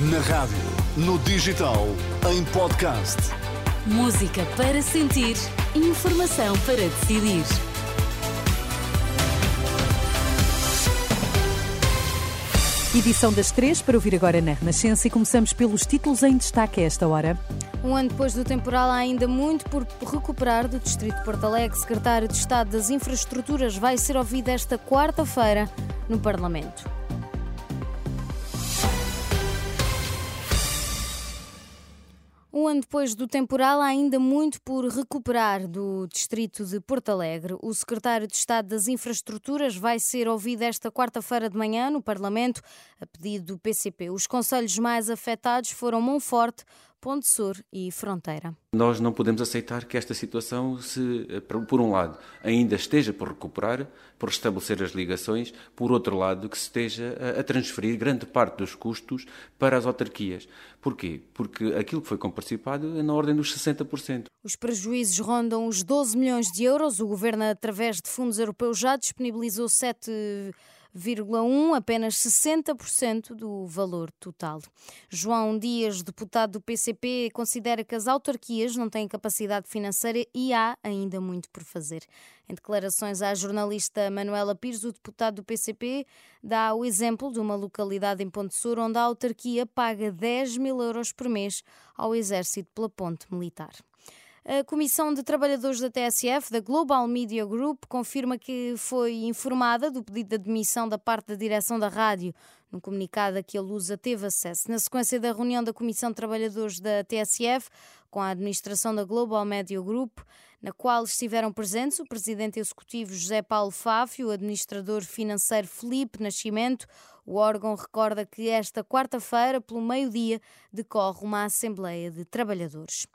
Na rádio, no digital, em podcast. Música para sentir, informação para decidir. Edição das três para ouvir agora na Renascença e começamos pelos títulos em destaque a esta hora. Um ano depois do temporal, há ainda muito por recuperar do Distrito de Porto Alegre. Secretário de Estado das Infraestruturas vai ser ouvido esta quarta-feira no Parlamento. Ano depois do temporal, há ainda muito por recuperar do distrito de Porto Alegre. O secretário de Estado das Infraestruturas vai ser ouvido esta quarta-feira de manhã no Parlamento, a pedido do PCP. Os conselhos mais afetados foram Monforte, Ponte Sur e Fronteira. Nós não podemos aceitar que esta situação, se, por um lado, ainda esteja por recuperar, por restabelecer as ligações, por outro lado, que se esteja a transferir grande parte dos custos para as autarquias. Porquê? Porque aquilo que foi comparticipado é na ordem dos 60%. Os prejuízos rondam os 12 milhões de euros. O governo, através de fundos europeus, já disponibilizou 7 0,1, apenas 60% do valor total. João Dias, deputado do PCP, considera que as autarquias não têm capacidade financeira e há ainda muito por fazer. Em declarações à jornalista Manuela Pires, o deputado do PCP dá o exemplo de uma localidade em Ponte Sur onde a autarquia paga 10 mil euros por mês ao Exército pela ponte militar. A Comissão de Trabalhadores da TSF, da Global Media Group, confirma que foi informada do pedido de admissão da parte da direção da rádio, num comunicado a que a Lusa teve acesso. Na sequência da reunião da Comissão de Trabalhadores da TSF, com a administração da Global Media Group, na qual estiveram presentes o presidente executivo José Paulo Fáfio, o administrador financeiro Felipe Nascimento. O órgão recorda que esta quarta-feira, pelo meio-dia, decorre uma Assembleia de Trabalhadores.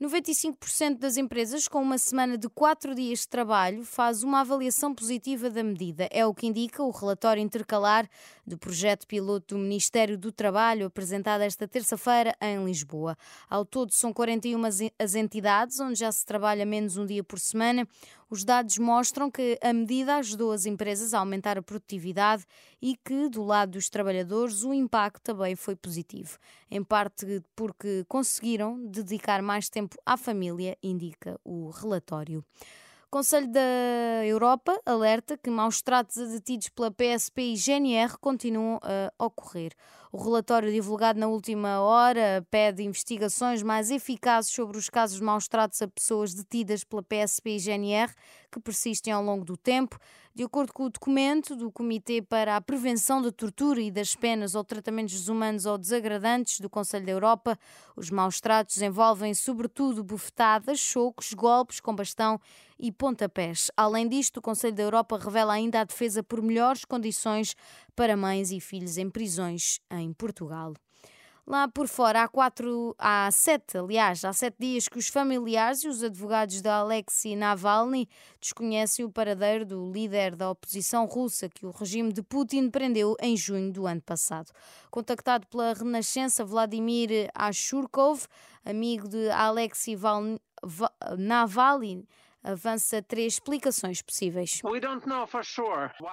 95% das empresas com uma semana de quatro dias de trabalho faz uma avaliação positiva da medida. É o que indica o relatório intercalar do projeto piloto do Ministério do Trabalho, apresentado esta terça-feira em Lisboa. Ao todo, são 41 as entidades onde já se trabalha menos um dia por semana. Os dados mostram que a medida ajudou as empresas a aumentar a produtividade e que, do lado dos trabalhadores, o impacto também foi positivo. Em parte porque conseguiram dedicar mais tempo à família, indica o relatório. Conselho da Europa alerta que maus tratos a detidos pela PSP e GNR continuam a ocorrer. O relatório divulgado na última hora pede investigações mais eficazes sobre os casos de maus tratos a pessoas detidas pela PSP e GNR que persistem ao longo do tempo. De acordo com o documento do Comitê para a Prevenção da Tortura e das Penas ou Tratamentos Desumanos ou Desagradantes do Conselho da Europa, os maus tratos envolvem sobretudo bufetadas, chocos, golpes com bastão e pontapés. Além disto, o Conselho da Europa revela ainda a defesa por melhores condições para mães e filhos em prisões em Portugal. Lá por fora, há quatro, há sete, aliás, há sete dias que os familiares e os advogados de Alexei Navalny desconhecem o paradeiro do líder da oposição russa que o regime de Putin prendeu em junho do ano passado. Contactado pela Renascença, Vladimir Ashurkov, amigo de Alexei Navalny, avança três explicações possíveis.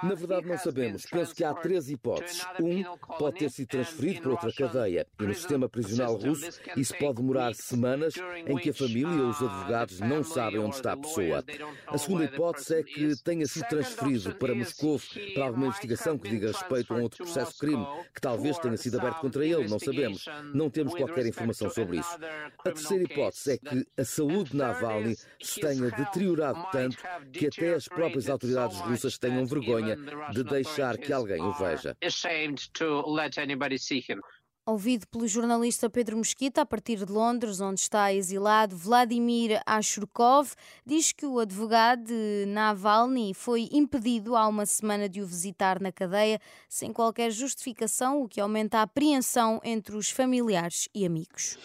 Na verdade, não sabemos. Penso que há três hipóteses. Um, pode ter sido transferido para outra cadeia. E no sistema prisional russo, isso pode demorar semanas em que a família ou os advogados não sabem onde está a pessoa. A segunda hipótese é que tenha sido transferido para Moscou para alguma investigação que diga respeito a um outro processo de crime que talvez tenha sido aberto contra ele. Não sabemos. Não temos qualquer informação sobre isso. A terceira hipótese é que a saúde de Navalny se tenha deteriorado deteriorado tanto que até as próprias autoridades russas tenham vergonha de deixar que alguém o veja. Ouvido pelo jornalista Pedro Mesquita, a partir de Londres, onde está exilado, Vladimir Ashurkov diz que o advogado de Navalny foi impedido há uma semana de o visitar na cadeia, sem qualquer justificação, o que aumenta a apreensão entre os familiares e amigos.